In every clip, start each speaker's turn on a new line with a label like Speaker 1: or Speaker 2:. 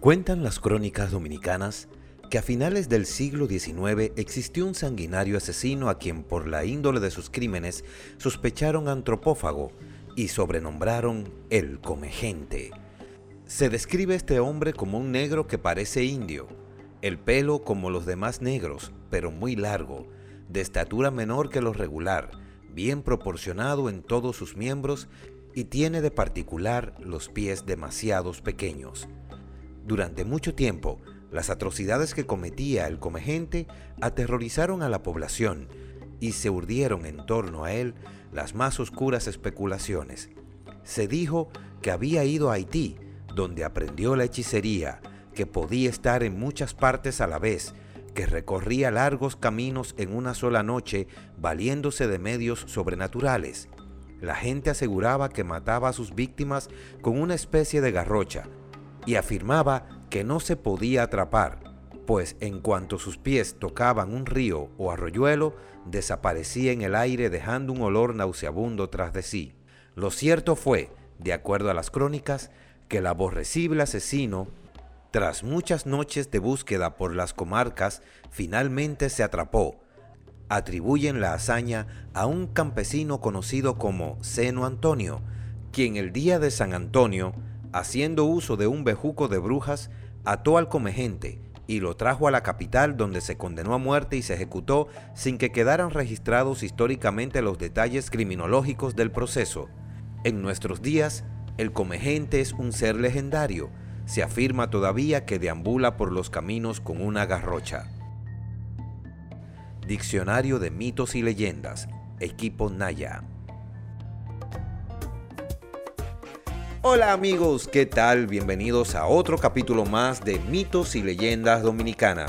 Speaker 1: Cuentan las crónicas dominicanas que a finales del siglo XIX existió un sanguinario asesino a quien por la índole de sus crímenes sospecharon antropófago y sobrenombraron el comegente. Se describe este hombre como un negro que parece indio, el pelo como los demás negros, pero muy largo, de estatura menor que lo regular, bien proporcionado en todos sus miembros y tiene de particular los pies demasiados pequeños. Durante mucho tiempo, las atrocidades que cometía el comegente aterrorizaron a la población y se urdieron en torno a él las más oscuras especulaciones. Se dijo que había ido a Haití, donde aprendió la hechicería, que podía estar en muchas partes a la vez, que recorría largos caminos en una sola noche valiéndose de medios sobrenaturales. La gente aseguraba que mataba a sus víctimas con una especie de garrocha y afirmaba que no se podía atrapar, pues en cuanto sus pies tocaban un río o arroyuelo, desaparecía en el aire dejando un olor nauseabundo tras de sí. Lo cierto fue, de acuerdo a las crónicas, que el aborrecible asesino, tras muchas noches de búsqueda por las comarcas, finalmente se atrapó. Atribuyen la hazaña a un campesino conocido como Seno Antonio, quien el día de San Antonio, haciendo uso de un bejuco de brujas, ató al comegente y lo trajo a la capital donde se condenó a muerte y se ejecutó sin que quedaran registrados históricamente los detalles criminológicos del proceso. En nuestros días, el comegente es un ser legendario. Se afirma todavía que deambula por los caminos con una garrocha. Diccionario de mitos y leyendas, equipo Naya. Hola amigos, ¿qué tal? Bienvenidos a otro capítulo más de Mitos y Leyendas Dominicana.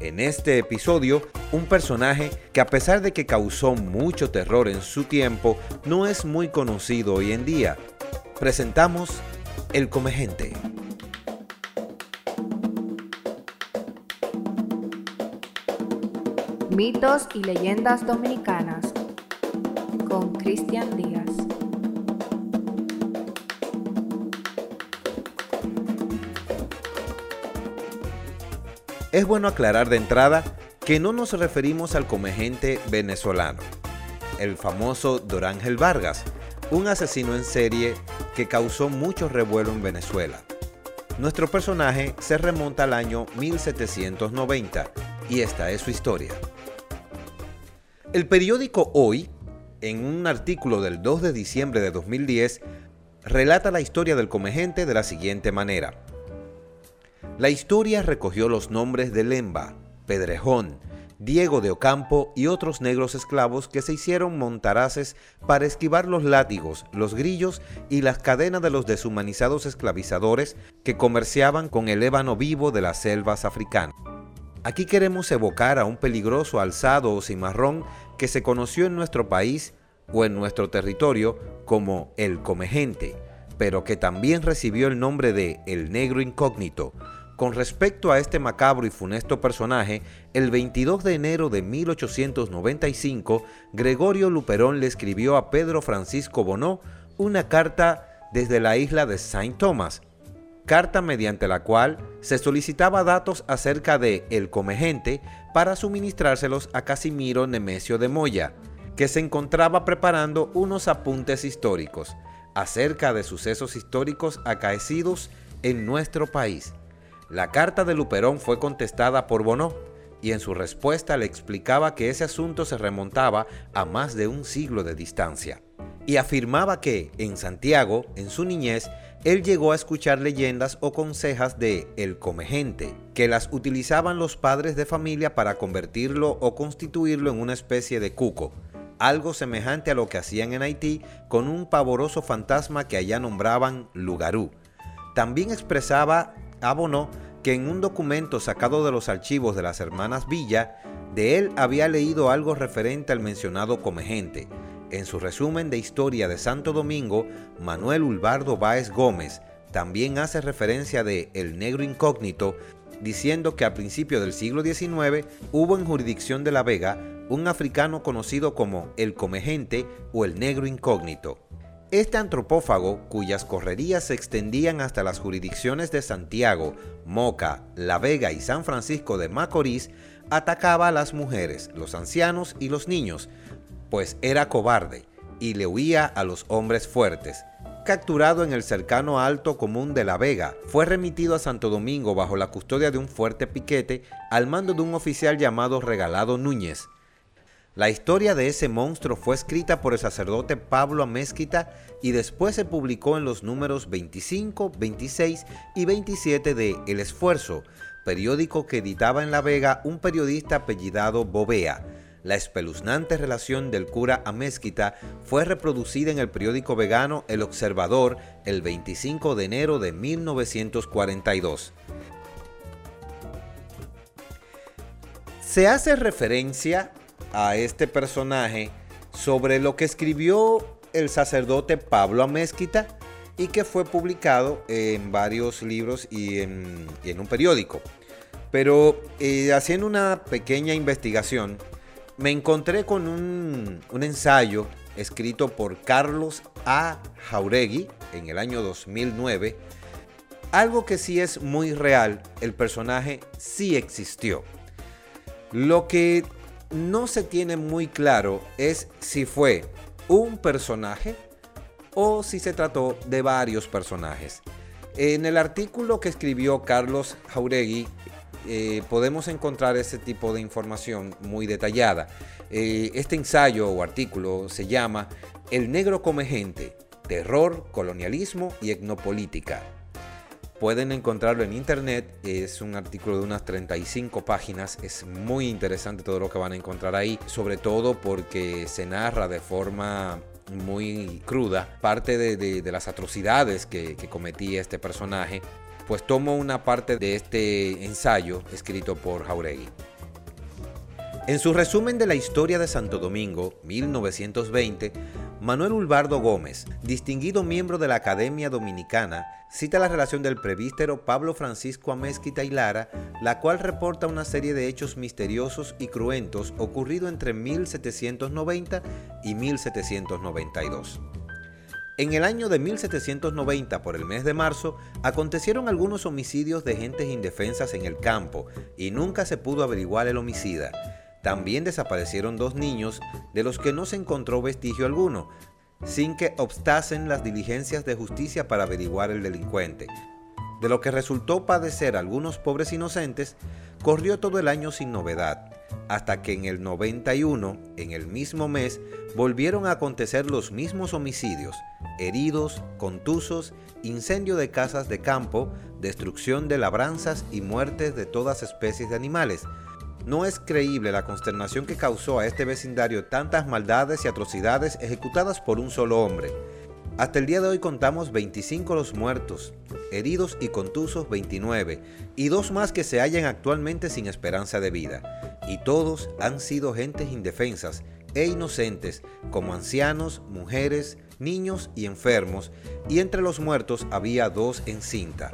Speaker 1: En este episodio, un personaje que a pesar de que causó mucho terror en su tiempo, no es muy conocido hoy en día. Presentamos El Comegente.
Speaker 2: Mitos y Leyendas Dominicanas con Cristian Díaz.
Speaker 1: Es bueno aclarar de entrada que no nos referimos al comegente venezolano, el famoso Dorángel Vargas, un asesino en serie que causó mucho revuelo en Venezuela. Nuestro personaje se remonta al año 1790 y esta es su historia. El periódico Hoy, en un artículo del 2 de diciembre de 2010, relata la historia del comegente de la siguiente manera. La historia recogió los nombres de Lemba, Pedrejón, Diego de Ocampo y otros negros esclavos que se hicieron montaraces para esquivar los látigos, los grillos y las cadenas de los deshumanizados esclavizadores que comerciaban con el ébano vivo de las selvas africanas. Aquí queremos evocar a un peligroso alzado o cimarrón que se conoció en nuestro país o en nuestro territorio como el comegente, pero que también recibió el nombre de el negro incógnito, con respecto a este macabro y funesto personaje, el 22 de enero de 1895, Gregorio Luperón le escribió a Pedro Francisco Bonó una carta desde la isla de Saint Thomas, carta mediante la cual se solicitaba datos acerca de El Comegente para suministrárselos a Casimiro Nemesio de Moya, que se encontraba preparando unos apuntes históricos acerca de sucesos históricos acaecidos en nuestro país. La carta de Luperón fue contestada por Bonó y en su respuesta le explicaba que ese asunto se remontaba a más de un siglo de distancia. Y afirmaba que, en Santiago, en su niñez, él llegó a escuchar leyendas o consejas de el comegente, que las utilizaban los padres de familia para convertirlo o constituirlo en una especie de cuco, algo semejante a lo que hacían en Haití con un pavoroso fantasma que allá nombraban Lugarú. También expresaba Abonó que en un documento sacado de los archivos de las hermanas Villa, de él había leído algo referente al mencionado comegente. En su resumen de historia de Santo Domingo, Manuel Ulbardo Báez Gómez también hace referencia de El Negro Incógnito, diciendo que a principios del siglo XIX hubo en jurisdicción de La Vega un africano conocido como el comegente o el negro incógnito. Este antropófago, cuyas correrías se extendían hasta las jurisdicciones de Santiago, Moca, La Vega y San Francisco de Macorís, atacaba a las mujeres, los ancianos y los niños, pues era cobarde y le huía a los hombres fuertes. Capturado en el cercano Alto Común de La Vega, fue remitido a Santo Domingo bajo la custodia de un fuerte piquete al mando de un oficial llamado Regalado Núñez. La historia de ese monstruo fue escrita por el sacerdote Pablo Amezquita y después se publicó en los números 25, 26 y 27 de El Esfuerzo, periódico que editaba en La Vega un periodista apellidado Bovea. La espeluznante relación del cura a Mezquita fue reproducida en el periódico vegano El Observador el 25 de enero de 1942. Se hace referencia a este personaje sobre lo que escribió el sacerdote Pablo Amezquita y que fue publicado en varios libros y en, un periódico. Pero eh, haciendo una pequeña investigación, me encontré con un, ensayo escrito por Carlos A. Jauregui en el año 2009. Algo que sí es muy real, el personaje sí existió. Lo que no se tiene muy claro es si fue un personaje o si se trató de varios personajes. En el artículo que escribió Carlos Jauregui eh, podemos encontrar ese tipo de información muy detallada. Eh, este ensayo o artículo se llama El negro come gente, terror, colonialismo y etnopolítica. Pueden encontrarlo en internet, es un artículo de unas 35 páginas, es muy interesante todo lo que van a encontrar ahí, sobre todo porque se narra de forma muy cruda parte de, las atrocidades que, que cometía este personaje pues tomo una parte de este ensayo escrito por Jauregui. En su resumen de la historia de Santo Domingo, 1920, Manuel Ulbardo Gómez, distinguido miembro de la Academia Dominicana, cita la relación del prevístero Pablo Francisco Amezquita y Lara, la cual reporta una serie de hechos misteriosos y cruentos ocurrido entre 1790 y 1792. En el año de 1790, por el mes de marzo, acontecieron algunos homicidios de gentes indefensas en el campo y nunca se pudo averiguar el homicida. También desaparecieron dos niños de los que no se encontró vestigio alguno, sin que obstasen las diligencias de justicia para averiguar el delincuente. De lo que resultó padecer algunos pobres inocentes, corrió todo el año sin novedad, hasta que en el 91, en el mismo mes, volvieron a acontecer los mismos homicidios, heridos, contusos, incendio de casas de campo, destrucción de labranzas y muertes de todas especies de animales. No es creíble la consternación que causó a este vecindario tantas maldades y atrocidades ejecutadas por un solo hombre. Hasta el día de hoy contamos 25 los muertos, heridos y contusos 29, y dos más que se hallan actualmente sin esperanza de vida. Y todos han sido gentes indefensas e inocentes, como ancianos, mujeres, niños y enfermos, y entre los muertos había dos en cinta.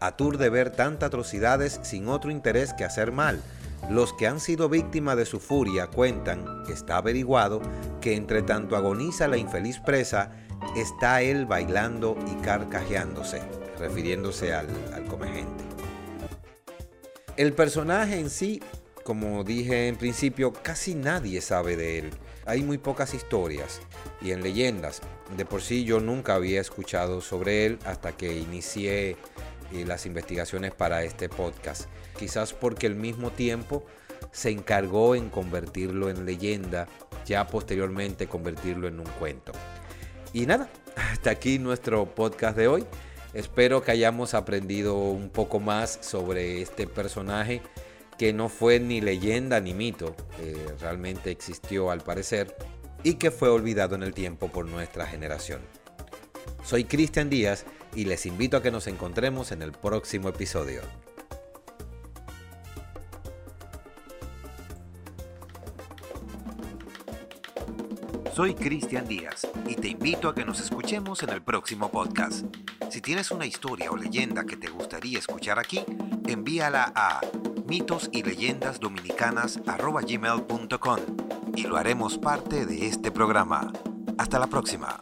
Speaker 1: Atur de ver tantas atrocidades sin otro interés que hacer mal. Los que han sido víctimas de su furia cuentan, está averiguado, que entre tanto agoniza la infeliz presa, está él bailando y carcajeándose, refiriéndose al, al comegente. El personaje en sí, como dije en principio, casi nadie sabe de él. Hay muy pocas historias y en leyendas. De por sí yo nunca había escuchado sobre él hasta que inicié eh, las investigaciones para este podcast. Quizás porque al mismo tiempo se encargó en convertirlo en leyenda, ya posteriormente convertirlo en un cuento. Y nada, hasta aquí nuestro podcast de hoy. Espero que hayamos aprendido un poco más sobre este personaje que no fue ni leyenda ni mito, realmente existió al parecer y que fue olvidado en el tiempo por nuestra generación. Soy Cristian Díaz y les invito a que nos encontremos en el próximo episodio. Soy Cristian Díaz y te invito a que nos escuchemos en el próximo podcast. Si tienes una historia o leyenda que te gustaría escuchar aquí, envíala a mitos y leyendas dominicanas y lo haremos parte de este programa. Hasta la próxima.